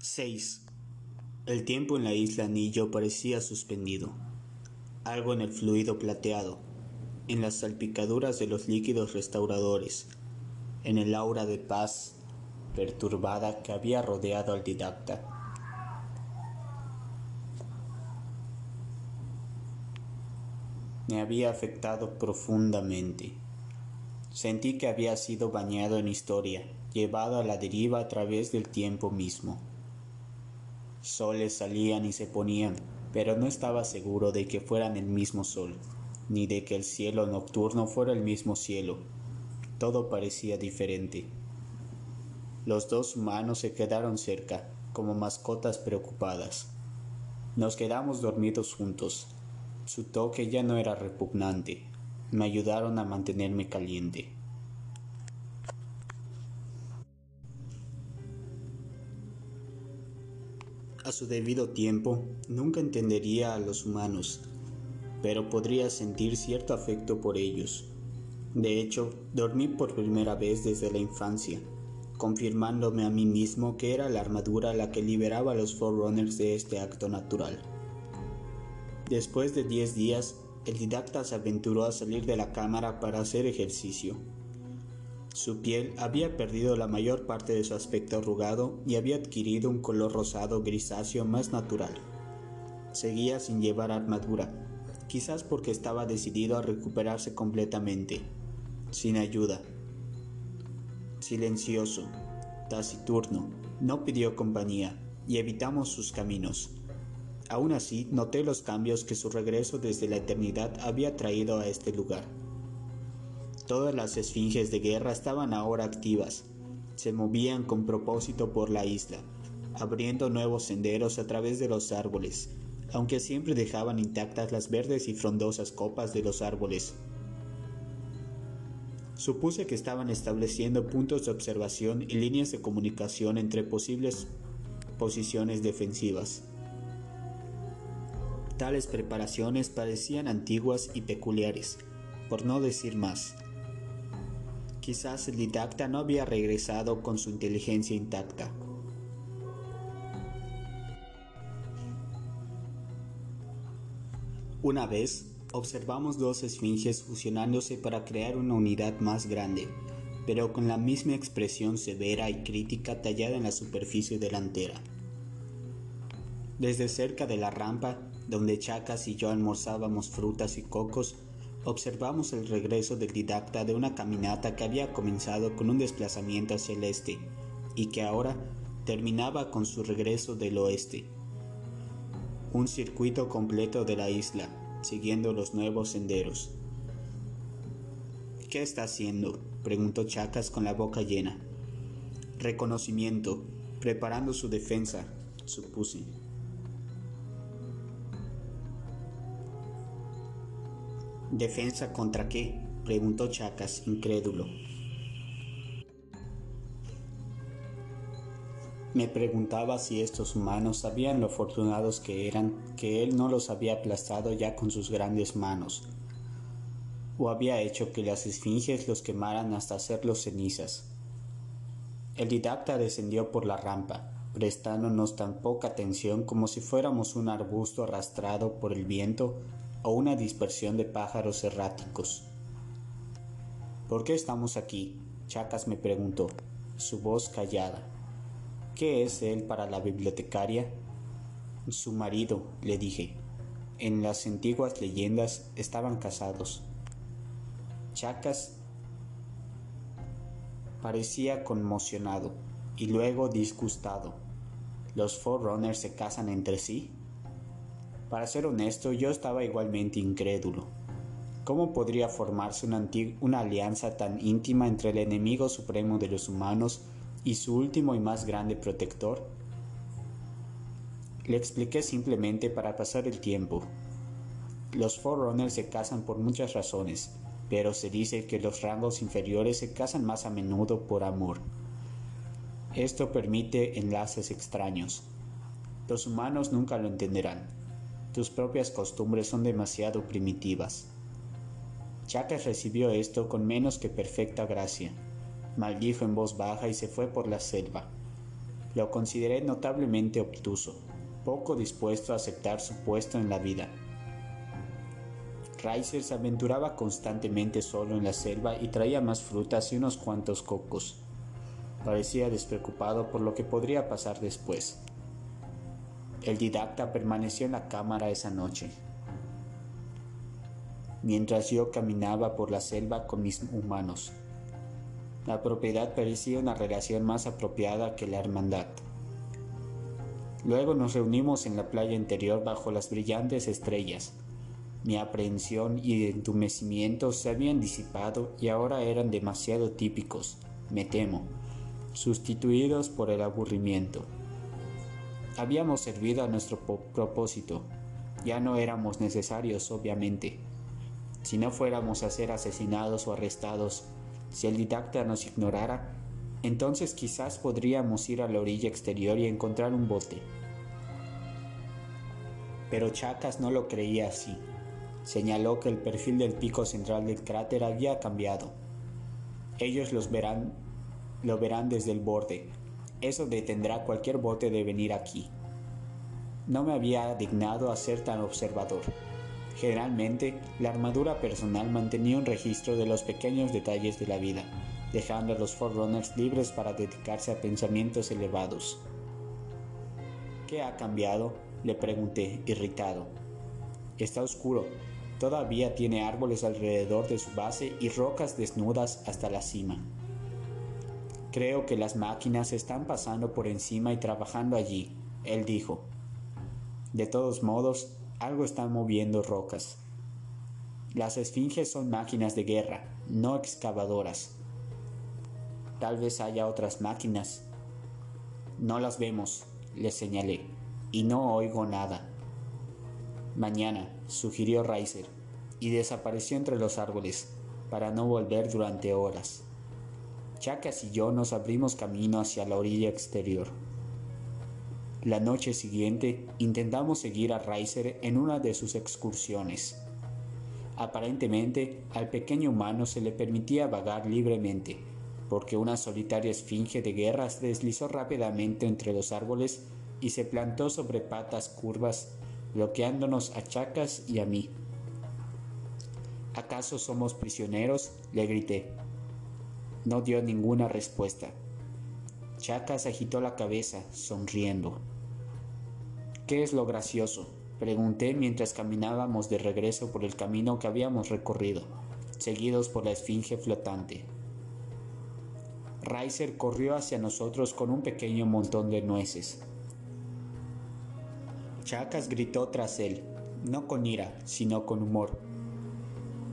6. El tiempo en la isla Anillo parecía suspendido. Algo en el fluido plateado, en las salpicaduras de los líquidos restauradores, en el aura de paz perturbada que había rodeado al didacta. Me había afectado profundamente. Sentí que había sido bañado en historia, llevado a la deriva a través del tiempo mismo. Soles salían y se ponían, pero no estaba seguro de que fueran el mismo sol, ni de que el cielo nocturno fuera el mismo cielo. Todo parecía diferente. Los dos humanos se quedaron cerca, como mascotas preocupadas. Nos quedamos dormidos juntos. Su toque ya no era repugnante. Me ayudaron a mantenerme caliente. A su debido tiempo, nunca entendería a los humanos, pero podría sentir cierto afecto por ellos. De hecho, dormí por primera vez desde la infancia, confirmándome a mí mismo que era la armadura la que liberaba a los Forerunners de este acto natural. Después de diez días, el didacta se aventuró a salir de la cámara para hacer ejercicio. Su piel había perdido la mayor parte de su aspecto arrugado y había adquirido un color rosado grisáceo más natural. Seguía sin llevar armadura, quizás porque estaba decidido a recuperarse completamente, sin ayuda. Silencioso, taciturno, no pidió compañía y evitamos sus caminos. Aún así, noté los cambios que su regreso desde la eternidad había traído a este lugar. Todas las esfinges de guerra estaban ahora activas. Se movían con propósito por la isla, abriendo nuevos senderos a través de los árboles, aunque siempre dejaban intactas las verdes y frondosas copas de los árboles. Supuse que estaban estableciendo puntos de observación y líneas de comunicación entre posibles posiciones defensivas. Tales preparaciones parecían antiguas y peculiares, por no decir más. Quizás el didacta no había regresado con su inteligencia intacta. Una vez, observamos dos esfinges fusionándose para crear una unidad más grande, pero con la misma expresión severa y crítica tallada en la superficie delantera. Desde cerca de la rampa, donde Chacas y yo almorzábamos frutas y cocos, observamos el regreso del didacta de una caminata que había comenzado con un desplazamiento hacia el este y que ahora terminaba con su regreso del oeste. Un circuito completo de la isla, siguiendo los nuevos senderos. ¿Qué está haciendo? preguntó Chacas con la boca llena. Reconocimiento, preparando su defensa, supuse. ¿Defensa contra qué? preguntó Chacas, incrédulo. Me preguntaba si estos humanos sabían lo afortunados que eran, que él no los había aplastado ya con sus grandes manos, o había hecho que las esfinges los quemaran hasta hacerlos cenizas. El didacta descendió por la rampa, prestándonos tan poca atención como si fuéramos un arbusto arrastrado por el viento o una dispersión de pájaros erráticos. ¿Por qué estamos aquí? Chacas me preguntó, su voz callada. ¿Qué es él para la bibliotecaria? Su marido, le dije. En las antiguas leyendas estaban casados. Chacas parecía conmocionado y luego disgustado. ¿Los Forerunners se casan entre sí? Para ser honesto, yo estaba igualmente incrédulo. ¿Cómo podría formarse una, alianza tan íntima entre el enemigo supremo de los humanos y su último y más grande protector? Le expliqué simplemente para pasar el tiempo. Los Forerunners se casan por muchas razones, pero se dice que los rangos inferiores se casan más a menudo por amor. Esto permite enlaces extraños. Los humanos nunca lo entenderán tus propias costumbres son demasiado primitivas. Chacas recibió esto con menos que perfecta gracia. Maldijo en voz baja y se fue por la selva. lo consideré notablemente obtuso, poco dispuesto a aceptar su puesto en la vida. Reiser se aventuraba constantemente solo en la selva y traía más frutas y unos cuantos cocos. Parecía despreocupado por lo que podría pasar después. El didacta permaneció en la cámara esa noche, mientras yo caminaba por la selva con mis humanos. La propiedad parecía una relación más apropiada que la hermandad. Luego nos reunimos en la playa interior bajo las brillantes estrellas. Mi aprehensión y entumecimiento se habían disipado y ahora eran demasiado típicos, me temo, sustituidos por el aburrimiento. Habíamos servido a nuestro propósito, ya no éramos necesarios, obviamente. Si no fuéramos a ser asesinados o arrestados, si el didacta nos ignorara, entonces quizás podríamos ir a la orilla exterior y encontrar un bote. Pero Chacas no lo creía así. Señaló que el perfil del pico central del cráter había cambiado. Ellos los verán, lo verán desde el borde. Eso detendrá cualquier bote de venir aquí. No me había dignado a ser tan observador. Generalmente, la armadura personal mantenía un registro de los pequeños detalles de la vida, dejando a los Forerunners libres para dedicarse a pensamientos elevados. ¿Qué ha cambiado? le pregunté, irritado. Está oscuro. Todavía tiene árboles alrededor de su base y rocas desnudas hasta la cima. Creo que las máquinas están pasando por encima y trabajando allí, él dijo. De todos modos, algo está moviendo rocas. Las esfinges son máquinas de guerra, no excavadoras. Tal vez haya otras máquinas. No las vemos, le señalé, y no oigo nada. Mañana, sugirió Reiser, y desapareció entre los árboles, para no volver durante horas. Chacas y yo nos abrimos camino hacia la orilla exterior. La noche siguiente intentamos seguir a Reiser en una de sus excursiones. Aparentemente, al pequeño humano se le permitía vagar libremente, porque una solitaria esfinge de guerra se deslizó rápidamente entre los árboles y se plantó sobre patas curvas, bloqueándonos a Chacas y a mí. ¿Acaso somos prisioneros? le grité. No dio ninguna respuesta. Chacas agitó la cabeza, sonriendo. ¿Qué es lo gracioso? Pregunté mientras caminábamos de regreso por el camino que habíamos recorrido, seguidos por la esfinge flotante. Reiser corrió hacia nosotros con un pequeño montón de nueces. Chacas gritó tras él, no con ira, sino con humor.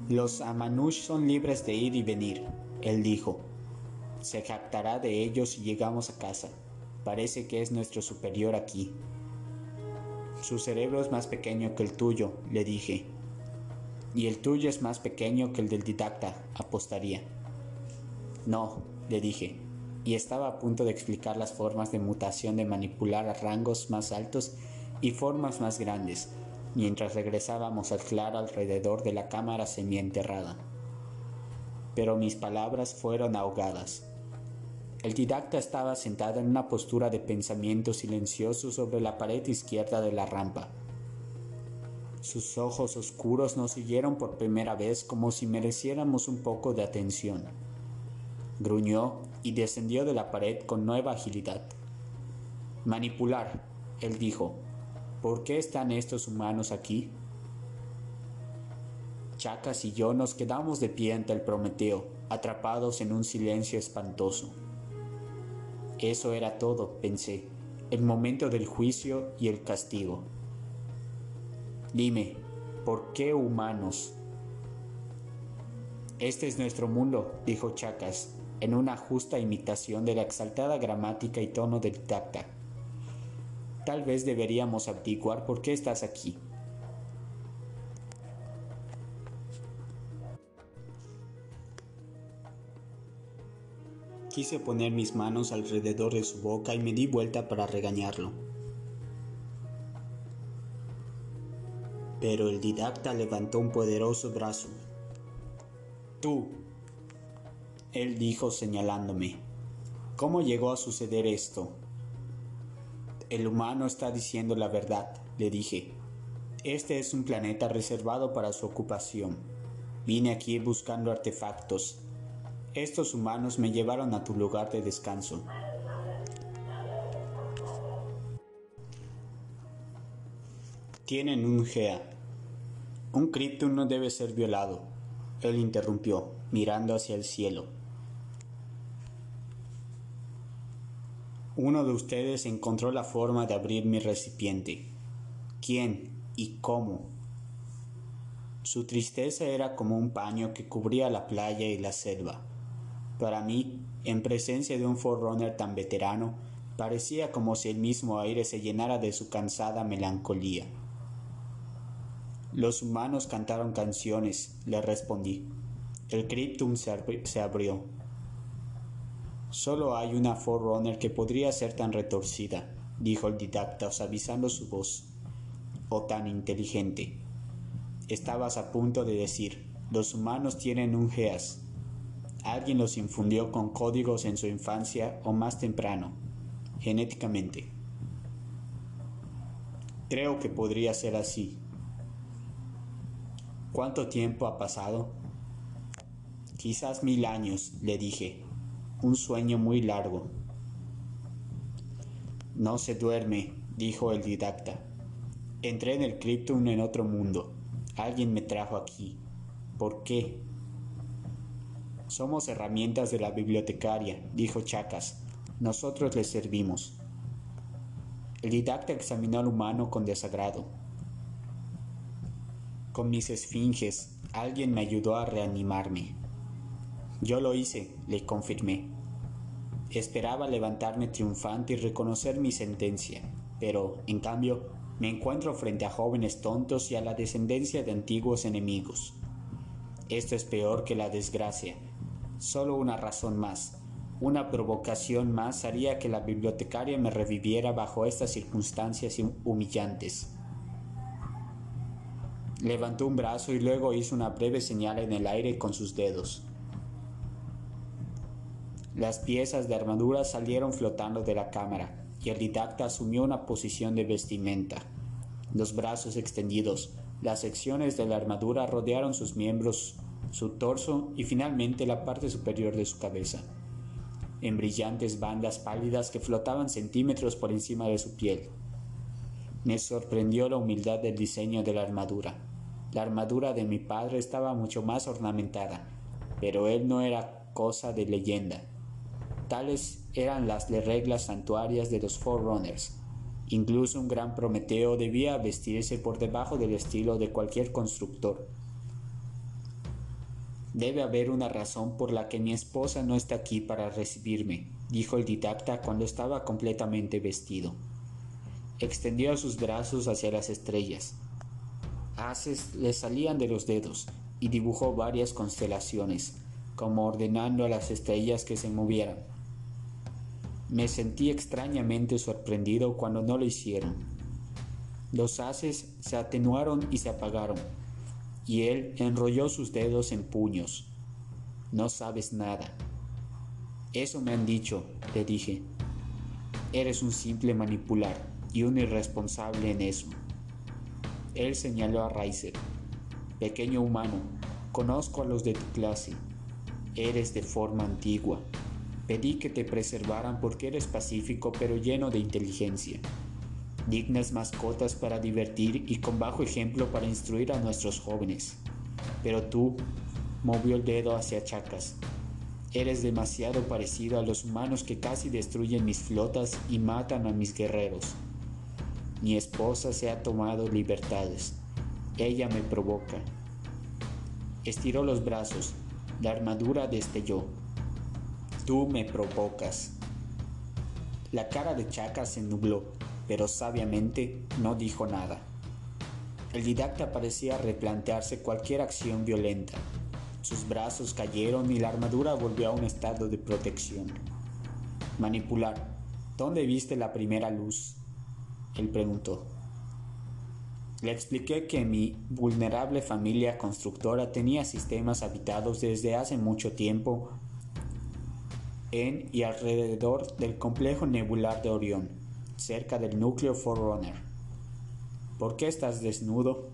Los Amanush son libres de ir y venir, él dijo. Se jactará de ellos si llegamos a casa. Parece que es nuestro superior aquí. Su cerebro es más pequeño que el tuyo, le dije. Y el tuyo es más pequeño que el del didacta, apostaría. No, le dije, y estaba a punto de explicar las formas de mutación de manipular a rangos más altos y formas más grandes, mientras regresábamos al claro alrededor de la cámara semienterrada. Pero mis palabras fueron ahogadas. El didacta estaba sentado en una postura de pensamiento silencioso sobre la pared izquierda de la rampa. Sus ojos oscuros nos siguieron por primera vez como si mereciéramos un poco de atención. Gruñó y descendió de la pared con nueva agilidad. Manipular, él dijo. ¿Por qué están estos humanos aquí? Chacas y yo nos quedamos de pie ante el Prometeo, atrapados en un silencio espantoso. Eso era todo, pensé, el momento del juicio y el castigo. Dime, ¿por qué humanos? Este es nuestro mundo, dijo Chacas, en una justa imitación de la exaltada gramática y tono del tacta. Tal vez deberíamos averiguar por qué estás aquí. Quise poner mis manos alrededor de su boca y me di vuelta para regañarlo. Pero el didacta levantó un poderoso brazo. Tú, él dijo señalándome, ¿cómo llegó a suceder esto? El humano está diciendo la verdad, le dije. Este es un planeta reservado para su ocupación. Vine aquí buscando artefactos. Estos humanos me llevaron a tu lugar de descanso. Tienen un GEA. Un Krypton no debe ser violado. Él interrumpió, mirando hacia el cielo. Uno de ustedes encontró la forma de abrir mi recipiente. ¿Quién y cómo? Su tristeza era como un paño que cubría la playa y la selva. Para mí, en presencia de un forerunner tan veterano, parecía como si el mismo aire se llenara de su cansada melancolía. Los humanos cantaron canciones, le respondí. El Cryptum se abrió. Solo hay una Forerunner que podría ser tan retorcida, dijo el didacta suavizando su voz. O tan inteligente. Estabas a punto de decir, los humanos tienen un GEAS. Alguien los infundió con códigos en su infancia o más temprano, genéticamente. Creo que podría ser así. ¿Cuánto tiempo ha pasado? Quizás mil años, le dije un sueño muy largo. No se duerme, dijo el didacta. Entré en el Krypton en otro mundo. Alguien me trajo aquí. ¿Por qué? Somos herramientas de la bibliotecaria, dijo Chacas. Nosotros le servimos. El didacta examinó al humano con desagrado. Con mis esfinges, alguien me ayudó a reanimarme. Yo lo hice, le confirmé. Esperaba levantarme triunfante y reconocer mi sentencia, pero, en cambio, me encuentro frente a jóvenes tontos y a la descendencia de antiguos enemigos. Esto es peor que la desgracia. Solo una razón más, una provocación más haría que la bibliotecaria me reviviera bajo estas circunstancias humillantes. Levantó un brazo y luego hizo una breve señal en el aire con sus dedos. Las piezas de armadura salieron flotando de la cámara y el didacta asumió una posición de vestimenta. Los brazos extendidos, las secciones de la armadura rodearon sus miembros, su torso y finalmente la parte superior de su cabeza, en brillantes bandas pálidas que flotaban centímetros por encima de su piel. Me sorprendió la humildad del diseño de la armadura. La armadura de mi padre estaba mucho más ornamentada, pero él no era cosa de leyenda. Tales eran las reglas santuarias de los Forerunners. Incluso un gran Prometeo debía vestirse por debajo del estilo de cualquier constructor. Debe haber una razón por la que mi esposa no está aquí para recibirme, dijo el didacta cuando estaba completamente vestido. Extendió sus brazos hacia las estrellas. Haces le salían de los dedos y dibujó varias constelaciones, como ordenando a las estrellas que se movieran. Me sentí extrañamente sorprendido cuando no lo hicieron. Los haces se atenuaron y se apagaron, y él enrolló sus dedos en puños. No sabes nada. Eso me han dicho, le dije. Eres un simple manipular y un irresponsable en eso. Él señaló a Reiser. Pequeño humano, conozco a los de tu clase. Eres de forma antigua. Pedí que te preservaran porque eres pacífico pero lleno de inteligencia. Dignas mascotas para divertir y con bajo ejemplo para instruir a nuestros jóvenes. Pero tú, movió el dedo hacia Chacas, eres demasiado parecido a los humanos que casi destruyen mis flotas y matan a mis guerreros. Mi esposa se ha tomado libertades. Ella me provoca. Estiró los brazos. La armadura destelló. Tú me provocas. La cara de Chaka se nubló, pero sabiamente no dijo nada. El didacta parecía replantearse cualquier acción violenta. Sus brazos cayeron y la armadura volvió a un estado de protección. Manipular. ¿Dónde viste la primera luz? Él preguntó. Le expliqué que mi vulnerable familia constructora tenía sistemas habitados desde hace mucho tiempo en y alrededor del complejo nebular de Orión. Cerca del núcleo Forerunner. ¿Por qué estás desnudo?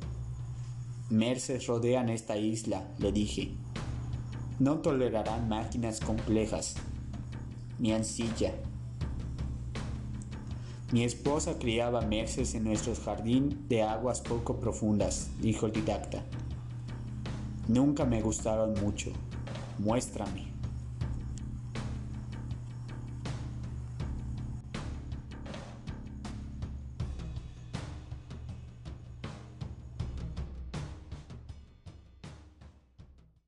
Merces rodean esta isla, le dije. No tolerarán máquinas complejas, ni ansilla. Mi esposa criaba merces en nuestro jardín de aguas poco profundas, dijo el didacta. Nunca me gustaron mucho. Muéstrame.